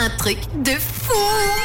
un truc de fou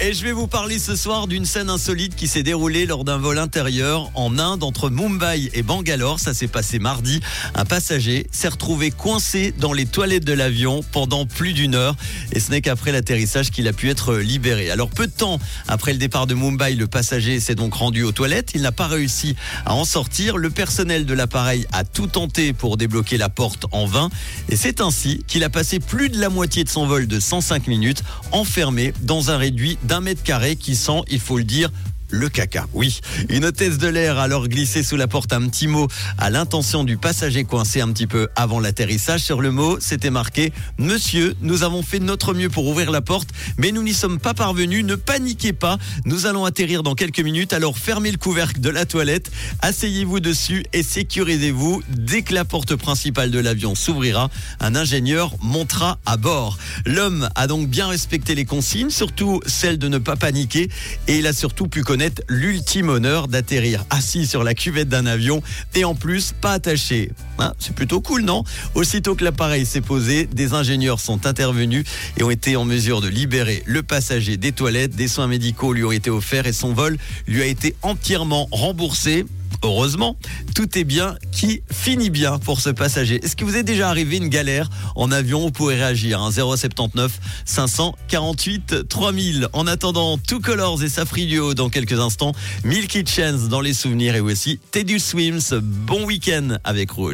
Et je vais vous parler ce soir d'une scène insolite qui s'est déroulée lors d'un vol intérieur en Inde entre Mumbai et Bangalore. Ça s'est passé mardi. Un passager s'est retrouvé coincé dans les toilettes de l'avion pendant plus d'une heure. Et ce n'est qu'après l'atterrissage qu'il a pu être libéré. Alors peu de temps après le départ de Mumbai, le passager s'est donc rendu aux toilettes. Il n'a pas réussi à en sortir. Le personnel de l'appareil a tout tenté pour débloquer la porte en vain. Et c'est ainsi qu'il a passé plus de la moitié de son vol de 105 minutes enfermé dans un réduit d'un mètre carré qui sent, il faut le dire, le caca. Oui, une hôtesse de l'air a alors glissé sous la porte un petit mot à l'intention du passager coincé un petit peu avant l'atterrissage. Sur le mot, c'était marqué Monsieur, nous avons fait notre mieux pour ouvrir la porte, mais nous n'y sommes pas parvenus. Ne paniquez pas, nous allons atterrir dans quelques minutes. Alors fermez le couvercle de la toilette, asseyez-vous dessus et sécurisez-vous. Dès que la porte principale de l'avion s'ouvrira, un ingénieur montera à bord. L'homme a donc bien respecté les consignes, surtout celle de ne pas paniquer, et il a surtout pu connaître l'ultime honneur d'atterrir assis sur la cuvette d'un avion et en plus pas attaché. Hein, c'est plutôt cool, non? Aussitôt que l'appareil s'est posé, des ingénieurs sont intervenus et ont été en mesure de libérer le passager des toilettes. Des soins médicaux lui ont été offerts et son vol lui a été entièrement remboursé. Heureusement, tout est bien qui finit bien pour ce passager. Est-ce que vous est déjà arrivé une galère en avion? Vous pourrez réagir. Hein, 079 548 3000. En attendant, Two Colors et Safrilio dans quelques instants. Milky Chance dans les souvenirs et aussi Teddy Swims. Bon week-end avec Rouge.